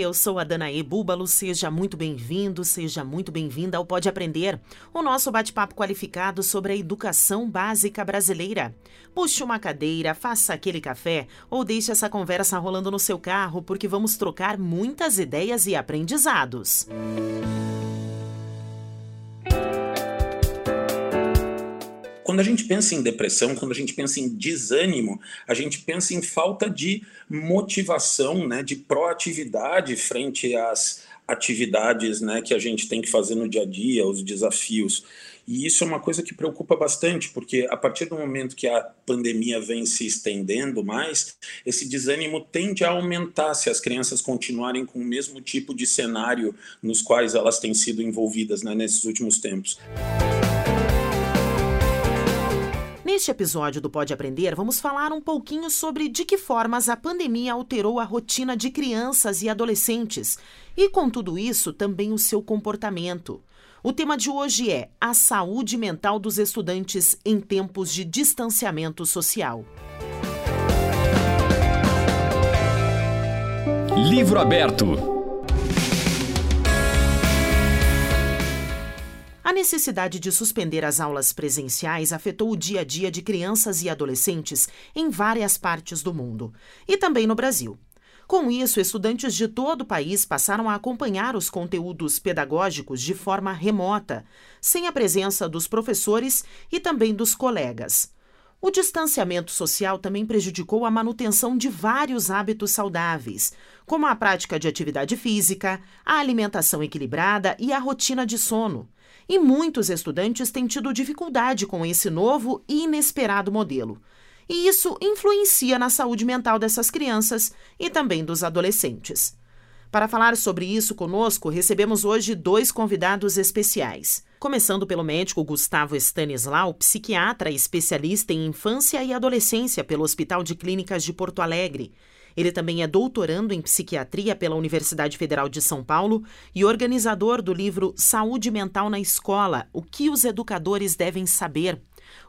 Eu sou a Danae Búbalo, seja muito bem-vindo, seja muito bem-vinda ao Pode Aprender, o nosso bate-papo qualificado sobre a educação básica brasileira. Puxe uma cadeira, faça aquele café ou deixe essa conversa rolando no seu carro, porque vamos trocar muitas ideias e aprendizados. Música Quando a gente pensa em depressão, quando a gente pensa em desânimo, a gente pensa em falta de motivação, né, de proatividade frente às atividades né, que a gente tem que fazer no dia a dia, os desafios. E isso é uma coisa que preocupa bastante, porque a partir do momento que a pandemia vem se estendendo mais, esse desânimo tende a aumentar se as crianças continuarem com o mesmo tipo de cenário nos quais elas têm sido envolvidas né, nesses últimos tempos. Neste episódio do Pode Aprender, vamos falar um pouquinho sobre de que formas a pandemia alterou a rotina de crianças e adolescentes e, com tudo isso, também o seu comportamento. O tema de hoje é a saúde mental dos estudantes em tempos de distanciamento social. Livro aberto. A necessidade de suspender as aulas presenciais afetou o dia a dia de crianças e adolescentes em várias partes do mundo, e também no Brasil. Com isso, estudantes de todo o país passaram a acompanhar os conteúdos pedagógicos de forma remota, sem a presença dos professores e também dos colegas. O distanciamento social também prejudicou a manutenção de vários hábitos saudáveis, como a prática de atividade física, a alimentação equilibrada e a rotina de sono. E muitos estudantes têm tido dificuldade com esse novo e inesperado modelo. E isso influencia na saúde mental dessas crianças e também dos adolescentes. Para falar sobre isso conosco, recebemos hoje dois convidados especiais. Começando pelo médico Gustavo Stanislau, psiquiatra e especialista em infância e adolescência pelo Hospital de Clínicas de Porto Alegre. Ele também é doutorando em psiquiatria pela Universidade Federal de São Paulo e organizador do livro Saúde Mental na Escola: O que os educadores devem saber.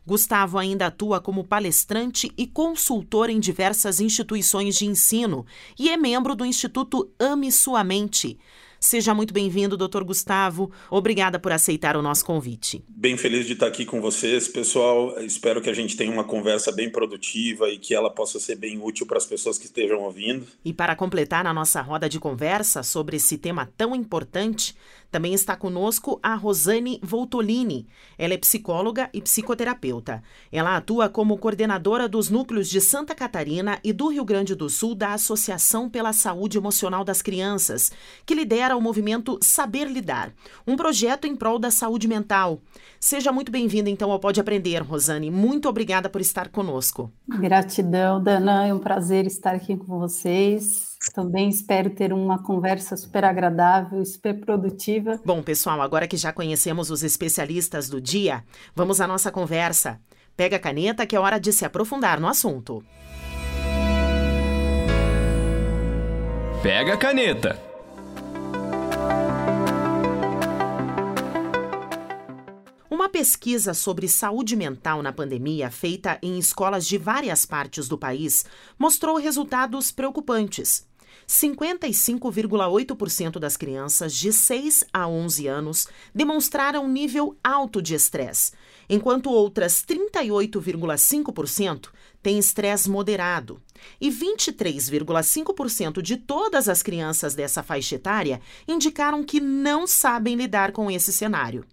Gustavo ainda atua como palestrante e consultor em diversas instituições de ensino e é membro do Instituto Ame Sua Mente. Seja muito bem-vindo, doutor Gustavo. Obrigada por aceitar o nosso convite. Bem feliz de estar aqui com vocês, pessoal. Espero que a gente tenha uma conversa bem produtiva e que ela possa ser bem útil para as pessoas que estejam ouvindo. E para completar a nossa roda de conversa sobre esse tema tão importante, também está conosco a Rosane Voltolini. Ela é psicóloga e psicoterapeuta. Ela atua como coordenadora dos núcleos de Santa Catarina e do Rio Grande do Sul da Associação pela Saúde Emocional das Crianças, que lidera o movimento Saber Lidar, um projeto em prol da saúde mental. Seja muito bem-vinda, então, ao Pode Aprender, Rosane. Muito obrigada por estar conosco. Gratidão, Dana. É um prazer estar aqui com vocês. Também espero ter uma conversa super agradável, super produtiva. Bom, pessoal, agora que já conhecemos os especialistas do dia, vamos à nossa conversa. Pega a caneta que é hora de se aprofundar no assunto. Pega a caneta. Uma pesquisa sobre saúde mental na pandemia, feita em escolas de várias partes do país, mostrou resultados preocupantes. 55,8% das crianças de 6 a 11 anos demonstraram nível alto de estresse, enquanto outras 38,5% têm estresse moderado. E 23,5% de todas as crianças dessa faixa etária indicaram que não sabem lidar com esse cenário.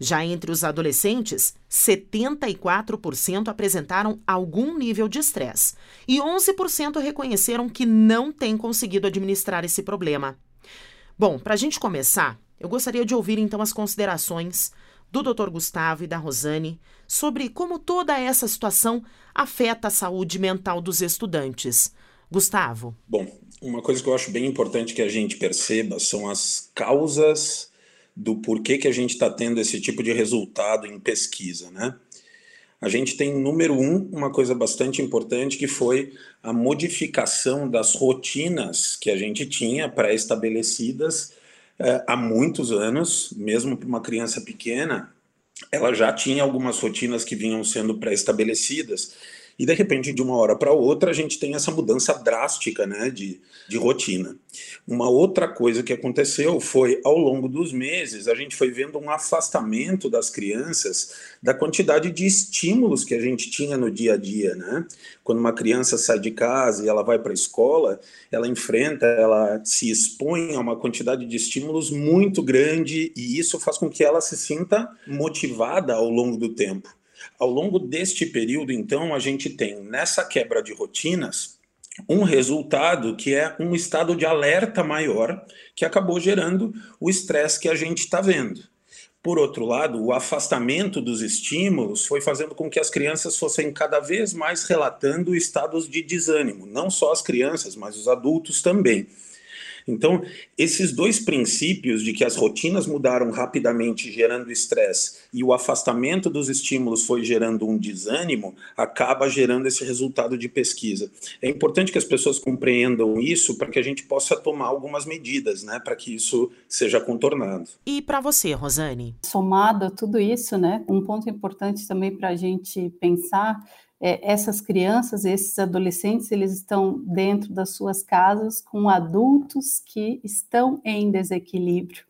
Já entre os adolescentes, 74% apresentaram algum nível de estresse e 11% reconheceram que não têm conseguido administrar esse problema. Bom, para a gente começar, eu gostaria de ouvir então as considerações do Dr. Gustavo e da Rosane sobre como toda essa situação afeta a saúde mental dos estudantes. Gustavo. Bom, uma coisa que eu acho bem importante que a gente perceba são as causas do porquê que a gente está tendo esse tipo de resultado em pesquisa, né? a gente tem, número um, uma coisa bastante importante que foi a modificação das rotinas que a gente tinha pré-estabelecidas eh, há muitos anos, mesmo para uma criança pequena, ela já tinha algumas rotinas que vinham sendo pré-estabelecidas e de repente, de uma hora para outra, a gente tem essa mudança drástica né, de, de rotina. Uma outra coisa que aconteceu foi, ao longo dos meses, a gente foi vendo um afastamento das crianças da quantidade de estímulos que a gente tinha no dia a dia. Né? Quando uma criança sai de casa e ela vai para a escola, ela enfrenta, ela se expõe a uma quantidade de estímulos muito grande e isso faz com que ela se sinta motivada ao longo do tempo. Ao longo deste período, então, a gente tem nessa quebra de rotinas um resultado que é um estado de alerta maior, que acabou gerando o estresse que a gente está vendo. Por outro lado, o afastamento dos estímulos foi fazendo com que as crianças fossem cada vez mais relatando estados de desânimo, não só as crianças, mas os adultos também. Então, esses dois princípios de que as rotinas mudaram rapidamente, gerando estresse, e o afastamento dos estímulos foi gerando um desânimo, acaba gerando esse resultado de pesquisa. É importante que as pessoas compreendam isso para que a gente possa tomar algumas medidas, né, para que isso seja contornado. E para você, Rosane? Somado a tudo isso, né, um ponto importante também para a gente pensar é, essas crianças, esses adolescentes, eles estão dentro das suas casas com adultos que estão em desequilíbrio.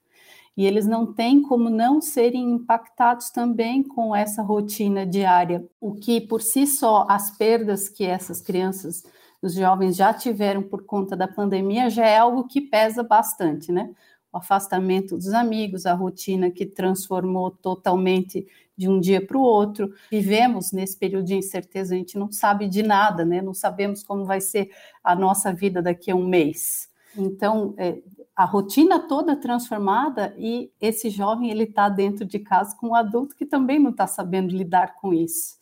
E eles não têm como não serem impactados também com essa rotina diária, o que por si só as perdas que essas crianças, os jovens já tiveram por conta da pandemia já é algo que pesa bastante, né? O afastamento dos amigos, a rotina que transformou totalmente de um dia para o outro. Vivemos nesse período de incerteza, a gente não sabe de nada, né? Não sabemos como vai ser a nossa vida daqui a um mês. Então, é, a rotina toda transformada e esse jovem ele está dentro de casa com um adulto que também não está sabendo lidar com isso,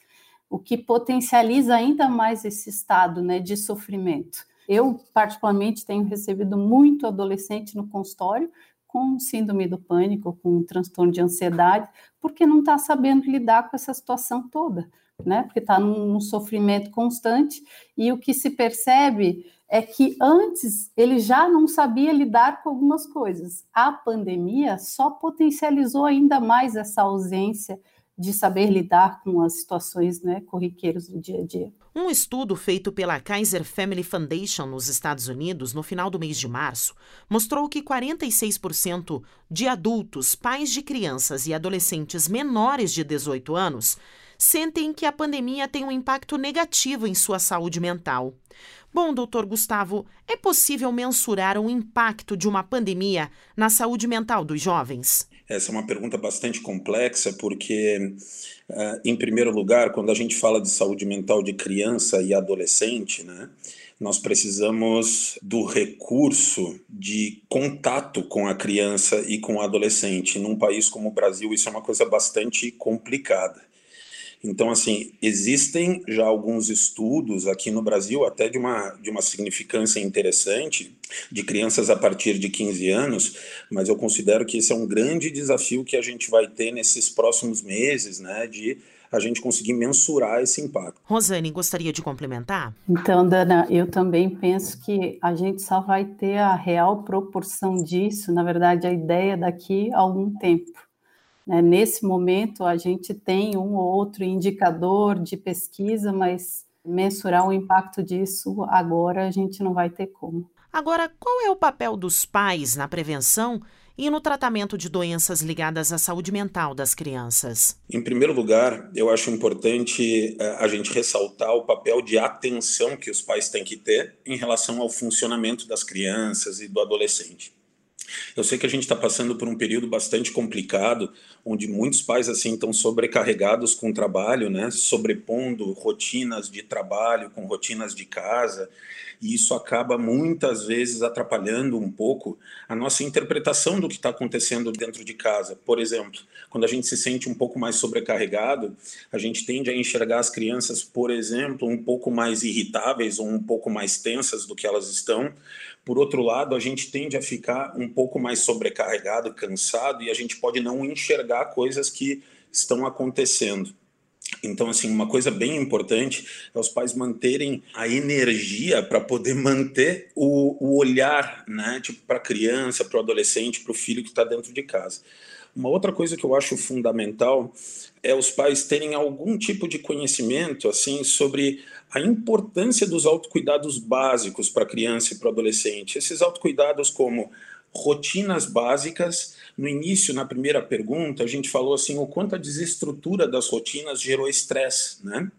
o que potencializa ainda mais esse estado, né, de sofrimento. Eu particularmente tenho recebido muito adolescente no consultório com síndrome do pânico, com transtorno de ansiedade, porque não está sabendo lidar com essa situação toda, né? Porque está num, num sofrimento constante e o que se percebe é que antes ele já não sabia lidar com algumas coisas. A pandemia só potencializou ainda mais essa ausência de saber lidar com as situações né, corriqueiras do dia a dia. Um estudo feito pela Kaiser Family Foundation nos Estados Unidos no final do mês de março mostrou que 46% de adultos, pais de crianças e adolescentes menores de 18 anos sentem que a pandemia tem um impacto negativo em sua saúde mental. Bom, doutor Gustavo, é possível mensurar o impacto de uma pandemia na saúde mental dos jovens? Essa é uma pergunta bastante complexa, porque, uh, em primeiro lugar, quando a gente fala de saúde mental de criança e adolescente, né, nós precisamos do recurso de contato com a criança e com o adolescente. Num país como o Brasil, isso é uma coisa bastante complicada. Então, assim, existem já alguns estudos aqui no Brasil, até de uma, de uma significância interessante, de crianças a partir de 15 anos, mas eu considero que esse é um grande desafio que a gente vai ter nesses próximos meses, né, de a gente conseguir mensurar esse impacto. Rosane, gostaria de complementar? Então, Dana, eu também penso que a gente só vai ter a real proporção disso, na verdade, a ideia daqui a algum tempo. Né? Nesse momento, a gente tem um ou outro indicador de pesquisa, mas mensurar o impacto disso agora a gente não vai ter como. Agora, qual é o papel dos pais na prevenção e no tratamento de doenças ligadas à saúde mental das crianças? Em primeiro lugar, eu acho importante eh, a gente ressaltar o papel de atenção que os pais têm que ter em relação ao funcionamento das crianças e do adolescente. Eu sei que a gente está passando por um período bastante complicado, onde muitos pais assim estão sobrecarregados com o trabalho, né, sobrepondo rotinas de trabalho com rotinas de casa, e isso acaba muitas vezes atrapalhando um pouco a nossa interpretação do que está acontecendo dentro de casa. Por exemplo, quando a gente se sente um pouco mais sobrecarregado, a gente tende a enxergar as crianças, por exemplo, um pouco mais irritáveis ou um pouco mais tensas do que elas estão, por outro lado, a gente tende a ficar um pouco mais sobrecarregado, cansado, e a gente pode não enxergar coisas que estão acontecendo. Então, assim, uma coisa bem importante é os pais manterem a energia para poder manter o, o olhar, né, tipo, para a criança, para o adolescente, para o filho que está dentro de casa. Uma outra coisa que eu acho fundamental é os pais terem algum tipo de conhecimento, assim, sobre a importância dos autocuidados básicos para a criança e para o adolescente. Esses autocuidados como rotinas básicas. No início, na primeira pergunta, a gente falou assim o quanto a desestrutura das rotinas gerou estresse, né?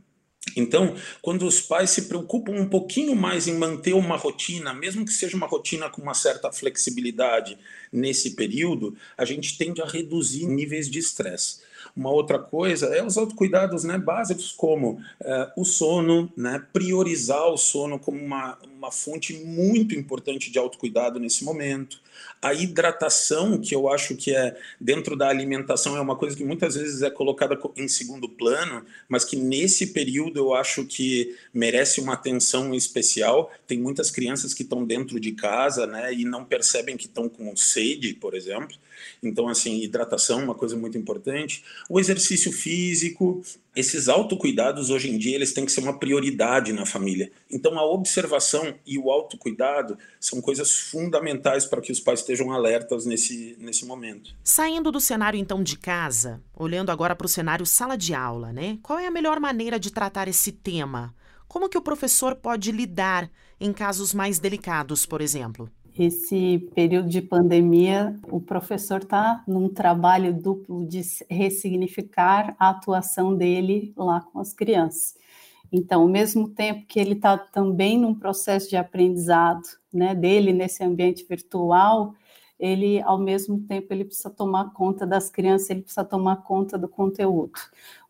Então, quando os pais se preocupam um pouquinho mais em manter uma rotina, mesmo que seja uma rotina com uma certa flexibilidade nesse período, a gente tende a reduzir níveis de estresse. Uma outra coisa é os autocuidados né, básicos, como é, o sono, né, priorizar o sono como uma, uma fonte muito importante de autocuidado nesse momento. A hidratação, que eu acho que é dentro da alimentação, é uma coisa que muitas vezes é colocada em segundo plano, mas que nesse período eu acho que merece uma atenção especial. Tem muitas crianças que estão dentro de casa né, e não percebem que estão com sede, por exemplo. Então, assim, hidratação, uma coisa muito importante. O exercício físico, esses autocuidados hoje em dia, eles têm que ser uma prioridade na família. Então, a observação e o autocuidado são coisas fundamentais para que os pais estejam alertas nesse, nesse momento. Saindo do cenário, então, de casa, olhando agora para o cenário sala de aula, né? Qual é a melhor maneira de tratar esse tema? Como que o professor pode lidar em casos mais delicados, por exemplo? Esse período de pandemia, o professor está num trabalho duplo de ressignificar a atuação dele lá com as crianças. Então, ao mesmo tempo que ele está também num processo de aprendizado, né, dele nesse ambiente virtual, ele, ao mesmo tempo, ele precisa tomar conta das crianças, ele precisa tomar conta do conteúdo.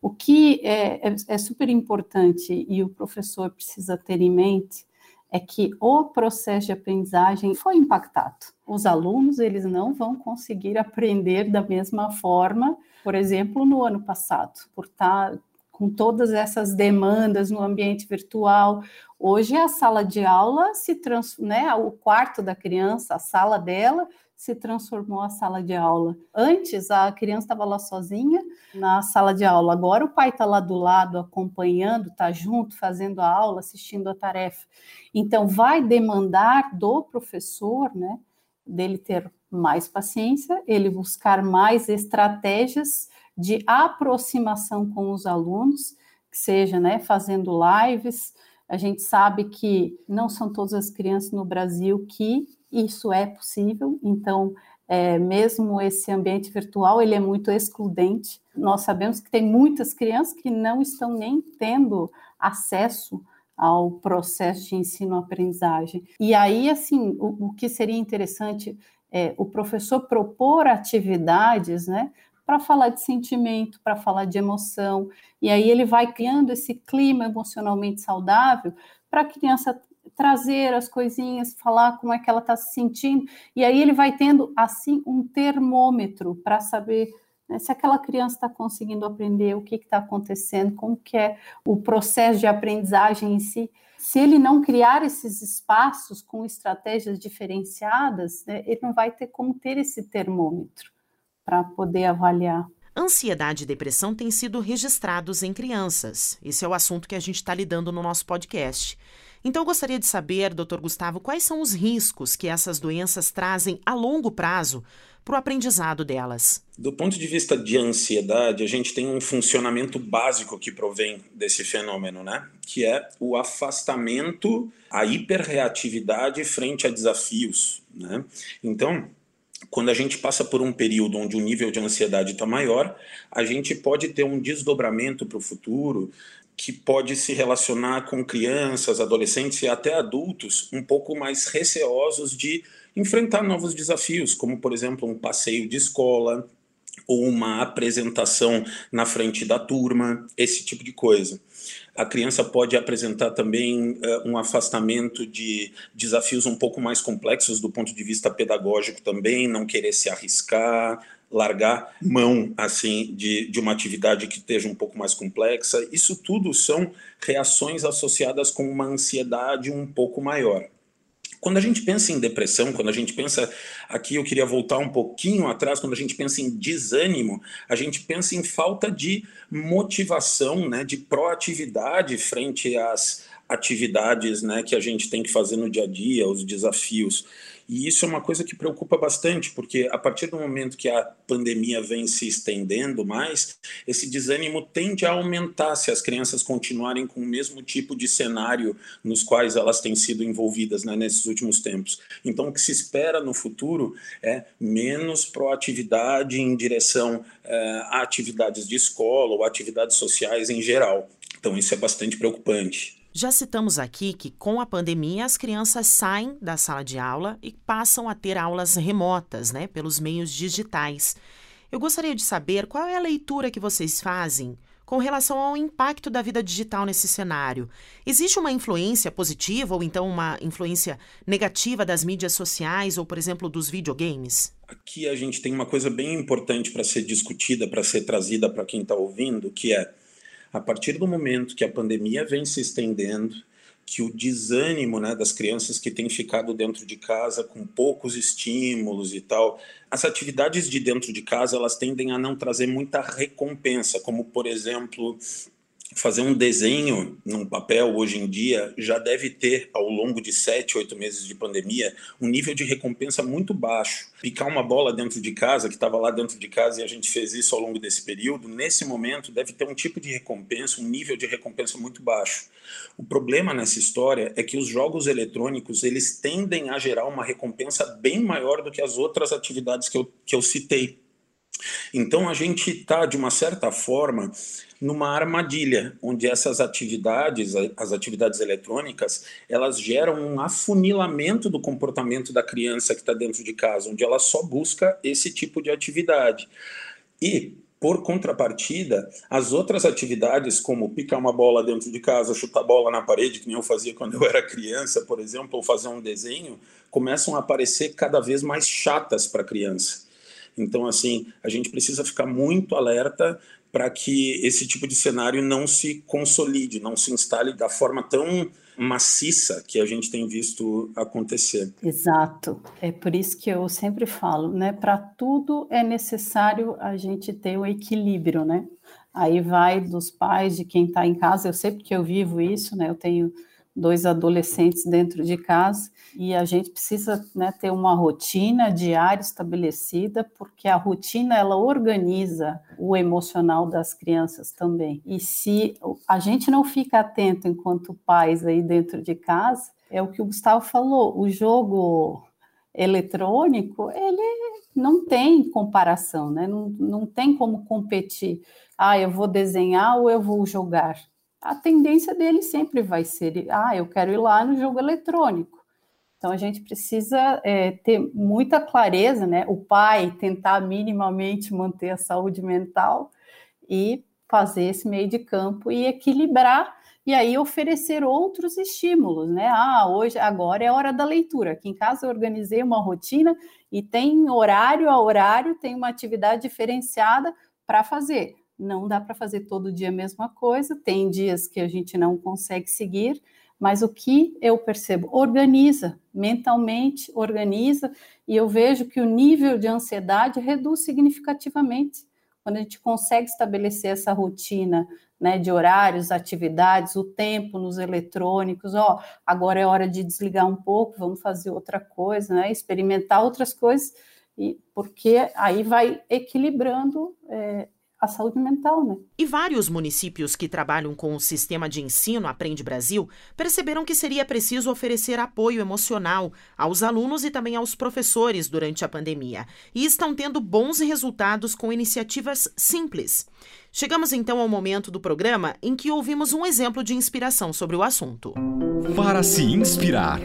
O que é, é, é super importante e o professor precisa ter em mente é que o processo de aprendizagem foi impactado. Os alunos eles não vão conseguir aprender da mesma forma, por exemplo, no ano passado, por estar com todas essas demandas no ambiente virtual. Hoje a sala de aula se trans, né, o quarto da criança, a sala dela se transformou a sala de aula. Antes, a criança estava lá sozinha na sala de aula. Agora, o pai está lá do lado, acompanhando, está junto, fazendo a aula, assistindo a tarefa. Então, vai demandar do professor, né, dele ter mais paciência, ele buscar mais estratégias de aproximação com os alunos, que seja, né, fazendo lives. A gente sabe que não são todas as crianças no Brasil que isso é possível, então, é, mesmo esse ambiente virtual, ele é muito excludente. Nós sabemos que tem muitas crianças que não estão nem tendo acesso ao processo de ensino-aprendizagem. E aí, assim, o, o, que seria interessante é o professor propor atividades, né, para falar de sentimento, para falar de emoção, e aí ele vai criando esse clima emocionalmente saudável para a criança trazer as coisinhas, falar como é que ela está se sentindo, e aí ele vai tendo assim um termômetro para saber né, se aquela criança está conseguindo aprender, o que está acontecendo, como que é o processo de aprendizagem em si. Se ele não criar esses espaços com estratégias diferenciadas, né, ele não vai ter como ter esse termômetro para poder avaliar. Ansiedade e depressão têm sido registrados em crianças. Esse é o assunto que a gente está lidando no nosso podcast. Então, eu gostaria de saber, doutor Gustavo, quais são os riscos que essas doenças trazem a longo prazo para o aprendizado delas? Do ponto de vista de ansiedade, a gente tem um funcionamento básico que provém desse fenômeno, né? Que é o afastamento, a hiperreatividade frente a desafios, né? Então, quando a gente passa por um período onde o nível de ansiedade está maior, a gente pode ter um desdobramento para o futuro que pode se relacionar com crianças, adolescentes e até adultos um pouco mais receosos de enfrentar novos desafios, como, por exemplo, um passeio de escola ou uma apresentação na frente da turma, esse tipo de coisa. A criança pode apresentar também uh, um afastamento de desafios um pouco mais complexos do ponto de vista pedagógico também, não querer se arriscar, largar mão assim de, de uma atividade que esteja um pouco mais complexa. Isso tudo são reações associadas com uma ansiedade um pouco maior. Quando a gente pensa em depressão, quando a gente pensa aqui, eu queria voltar um pouquinho atrás, quando a gente pensa em desânimo, a gente pensa em falta de motivação, né, de proatividade frente às atividades né, que a gente tem que fazer no dia a dia, os desafios. E isso é uma coisa que preocupa bastante, porque a partir do momento que a pandemia vem se estendendo mais, esse desânimo tende a aumentar se as crianças continuarem com o mesmo tipo de cenário nos quais elas têm sido envolvidas né, nesses últimos tempos. Então, o que se espera no futuro é menos proatividade em direção é, a atividades de escola ou atividades sociais em geral. Então, isso é bastante preocupante. Já citamos aqui que, com a pandemia, as crianças saem da sala de aula e passam a ter aulas remotas, né, pelos meios digitais. Eu gostaria de saber qual é a leitura que vocês fazem com relação ao impacto da vida digital nesse cenário. Existe uma influência positiva ou então uma influência negativa das mídias sociais ou, por exemplo, dos videogames? Aqui a gente tem uma coisa bem importante para ser discutida, para ser trazida para quem está ouvindo, que é a partir do momento que a pandemia vem se estendendo, que o desânimo né, das crianças que têm ficado dentro de casa com poucos estímulos e tal, as atividades de dentro de casa elas tendem a não trazer muita recompensa, como por exemplo fazer um desenho num papel hoje em dia já deve ter, ao longo de sete, oito meses de pandemia, um nível de recompensa muito baixo. Picar uma bola dentro de casa, que estava lá dentro de casa e a gente fez isso ao longo desse período, nesse momento deve ter um tipo de recompensa, um nível de recompensa muito baixo. O problema nessa história é que os jogos eletrônicos eles tendem a gerar uma recompensa bem maior do que as outras atividades que eu, que eu citei. Então a gente está, de uma certa forma, numa armadilha, onde essas atividades, as atividades eletrônicas, elas geram um afunilamento do comportamento da criança que está dentro de casa, onde ela só busca esse tipo de atividade. E, por contrapartida, as outras atividades, como picar uma bola dentro de casa, chutar bola na parede, que nem eu fazia quando eu era criança, por exemplo, ou fazer um desenho, começam a aparecer cada vez mais chatas para a criança. Então, assim, a gente precisa ficar muito alerta para que esse tipo de cenário não se consolide, não se instale da forma tão maciça que a gente tem visto acontecer. Exato. É por isso que eu sempre falo, né? Para tudo é necessário a gente ter o equilíbrio, né? Aí vai dos pais, de quem está em casa. Eu sei porque eu vivo isso, né? Eu tenho dois adolescentes dentro de casa e a gente precisa né, ter uma rotina diária estabelecida porque a rotina ela organiza o emocional das crianças também. E se a gente não fica atento enquanto pais aí dentro de casa é o que o Gustavo falou o jogo eletrônico ele não tem comparação né? Não, não tem como competir. Ah eu vou desenhar ou eu vou jogar a tendência dele sempre vai ser: ah, eu quero ir lá no jogo eletrônico. Então a gente precisa é, ter muita clareza, né? O pai tentar minimamente manter a saúde mental e fazer esse meio de campo e equilibrar e aí oferecer outros estímulos, né? Ah, hoje, agora é hora da leitura. Aqui em casa eu organizei uma rotina e tem horário a horário, tem uma atividade diferenciada para fazer não dá para fazer todo dia a mesma coisa, tem dias que a gente não consegue seguir, mas o que eu percebo? Organiza, mentalmente organiza, e eu vejo que o nível de ansiedade reduz significativamente. Quando a gente consegue estabelecer essa rotina né, de horários, atividades, o tempo nos eletrônicos, ó, agora é hora de desligar um pouco, vamos fazer outra coisa, né, experimentar outras coisas, e porque aí vai equilibrando é, a saúde mental, né? E vários municípios que trabalham com o sistema de ensino Aprende Brasil perceberam que seria preciso oferecer apoio emocional aos alunos e também aos professores durante a pandemia. E estão tendo bons resultados com iniciativas simples. Chegamos então ao momento do programa em que ouvimos um exemplo de inspiração sobre o assunto. Para se inspirar.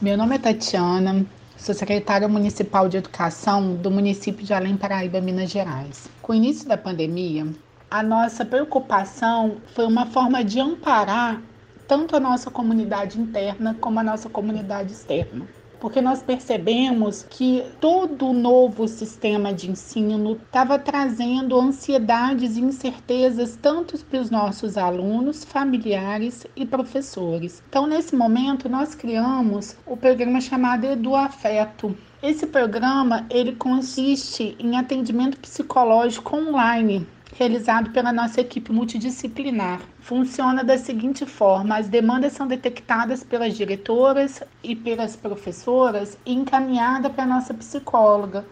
Meu nome é Tatiana, Sou secretária municipal de educação do município de Além Paraíba, Minas Gerais. Com o início da pandemia, a nossa preocupação foi uma forma de amparar tanto a nossa comunidade interna como a nossa comunidade externa. Porque nós percebemos que todo o novo sistema de ensino estava trazendo ansiedades e incertezas tanto para os nossos alunos, familiares e professores. Então, nesse momento, nós criamos o programa chamado Edu Afeto. Esse programa ele consiste em atendimento psicológico online realizado pela nossa equipe multidisciplinar. Funciona da seguinte forma: as demandas são detectadas pelas diretoras e pelas professoras e encaminhada para a nossa psicóloga.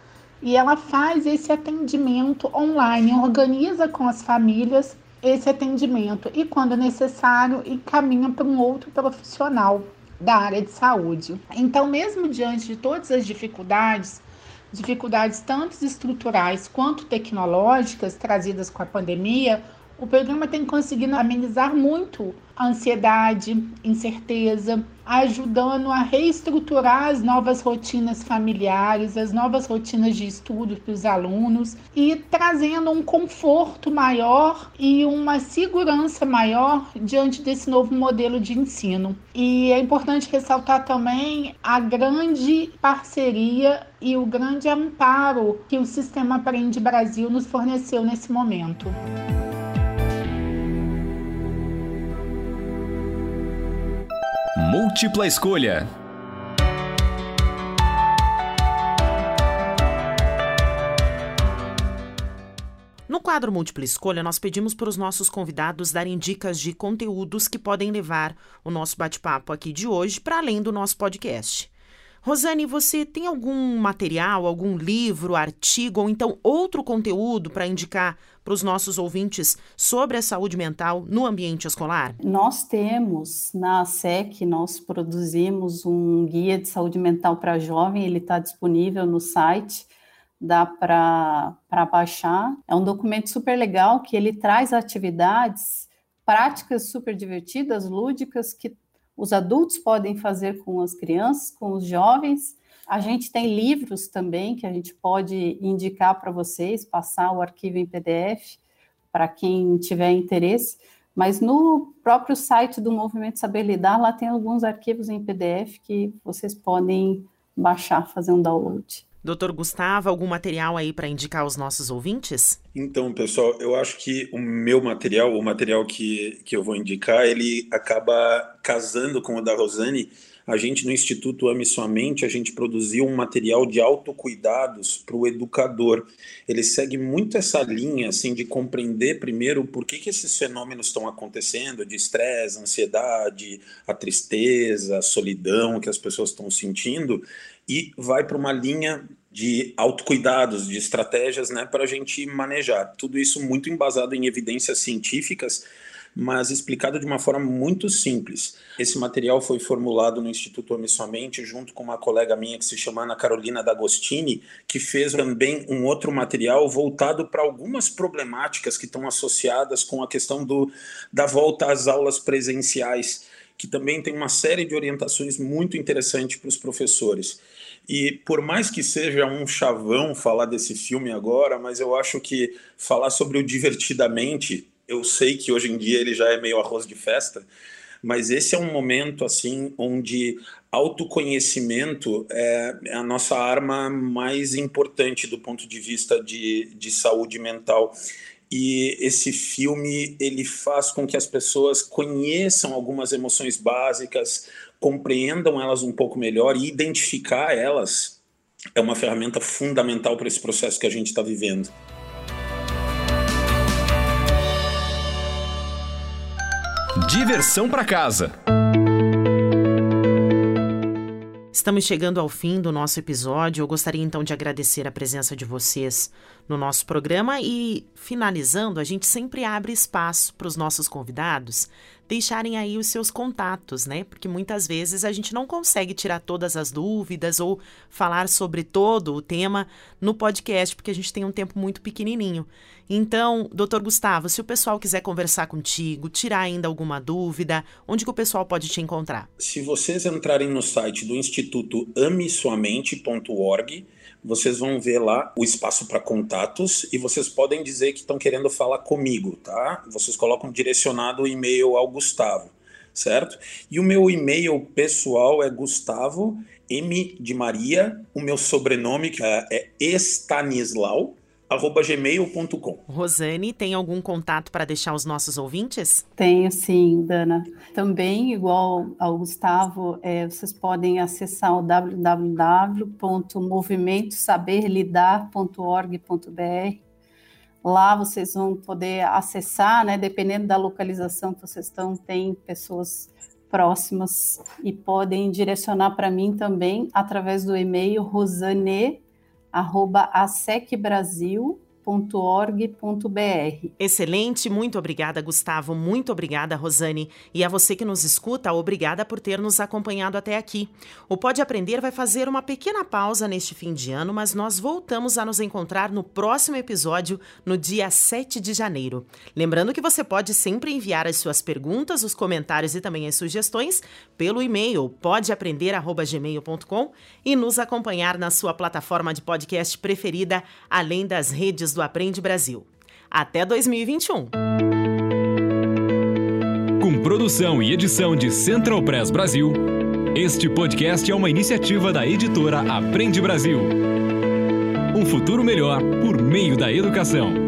E ela faz esse atendimento online, organiza com as famílias esse atendimento e, quando necessário, encaminha para um outro profissional da área de saúde. Então, mesmo diante de todas as dificuldades, dificuldades tanto estruturais quanto tecnológicas trazidas com a pandemia, o programa tem conseguido amenizar muito a ansiedade, incerteza, ajudando a reestruturar as novas rotinas familiares, as novas rotinas de estudo para os alunos e trazendo um conforto maior e uma segurança maior diante desse novo modelo de ensino. E é importante ressaltar também a grande parceria e o grande amparo que o Sistema Aprende Brasil nos forneceu nesse momento. Múltipla escolha. No quadro Múltipla Escolha, nós pedimos para os nossos convidados darem dicas de conteúdos que podem levar o nosso bate-papo aqui de hoje para além do nosso podcast. Rosane, você tem algum material, algum livro, artigo ou então outro conteúdo para indicar para os nossos ouvintes sobre a saúde mental no ambiente escolar? Nós temos na SEC, nós produzimos um guia de saúde mental para jovem, ele está disponível no site dá para baixar. É um documento super legal que ele traz atividades práticas super divertidas, lúdicas, que os adultos podem fazer com as crianças, com os jovens. A gente tem livros também que a gente pode indicar para vocês, passar o arquivo em PDF para quem tiver interesse. Mas no próprio site do Movimento Saber Lidar, lá tem alguns arquivos em PDF que vocês podem baixar, fazer um download. Doutor Gustavo, algum material aí para indicar aos nossos ouvintes? Então, pessoal, eu acho que o meu material, o material que, que eu vou indicar, ele acaba casando com o da Rosane. A gente no Instituto Ame Sua Mente, a gente produziu um material de autocuidados para o educador. Ele segue muito essa linha, assim, de compreender primeiro por que, que esses fenômenos estão acontecendo, de estresse, ansiedade, a tristeza, a solidão que as pessoas estão sentindo, e vai para uma linha de autocuidados, de estratégias né, para a gente manejar. Tudo isso muito embasado em evidências científicas, mas explicado de uma forma muito simples. Esse material foi formulado no Instituto Somente, junto com uma colega minha que se chama Ana Carolina D'Agostini, que fez também um outro material voltado para algumas problemáticas que estão associadas com a questão do, da volta às aulas presenciais que também tem uma série de orientações muito interessantes para os professores. E por mais que seja um chavão falar desse filme agora, mas eu acho que falar sobre o divertidamente, eu sei que hoje em dia ele já é meio arroz de festa, mas esse é um momento assim onde autoconhecimento é a nossa arma mais importante do ponto de vista de, de saúde mental e esse filme ele faz com que as pessoas conheçam algumas emoções básicas, compreendam elas um pouco melhor e identificar elas é uma ferramenta fundamental para esse processo que a gente está vivendo. Diversão para casa. Estamos chegando ao fim do nosso episódio. Eu gostaria então de agradecer a presença de vocês no nosso programa e, finalizando, a gente sempre abre espaço para os nossos convidados deixarem aí os seus contatos, né? Porque muitas vezes a gente não consegue tirar todas as dúvidas ou falar sobre todo o tema no podcast, porque a gente tem um tempo muito pequenininho. Então, doutor Gustavo, se o pessoal quiser conversar contigo, tirar ainda alguma dúvida, onde que o pessoal pode te encontrar? Se vocês entrarem no site do Instituto amesuamente.org, vocês vão ver lá o espaço para contatos e vocês podem dizer que estão querendo falar comigo, tá? Vocês colocam direcionado o e-mail ao Gustavo. certo? E o meu e-mail pessoal é Gustavo M de Maria, o meu sobrenome é, é Estanislau, gmail.com. Rosane, tem algum contato para deixar os nossos ouvintes? Tenho sim, Dana. Também, igual ao Gustavo, é, vocês podem acessar o www.movimentosaberlidar.org.br. Lá vocês vão poder acessar, né, dependendo da localização que vocês estão, tem pessoas próximas e podem direcionar para mim também através do e-mail rosane@asecbrasil www.radiofobia.org.br. Excelente, muito obrigada, Gustavo. Muito obrigada, Rosane. E a você que nos escuta, obrigada por ter nos acompanhado até aqui. O Pode Aprender vai fazer uma pequena pausa neste fim de ano, mas nós voltamos a nos encontrar no próximo episódio, no dia 7 de janeiro. Lembrando que você pode sempre enviar as suas perguntas, os comentários e também as sugestões pelo e-mail podeaprender@gmail.com e nos acompanhar na sua plataforma de podcast preferida, além das redes do Aprende Brasil. Até 2021. Com produção e edição de Central Press Brasil, este podcast é uma iniciativa da editora Aprende Brasil. Um futuro melhor por meio da educação.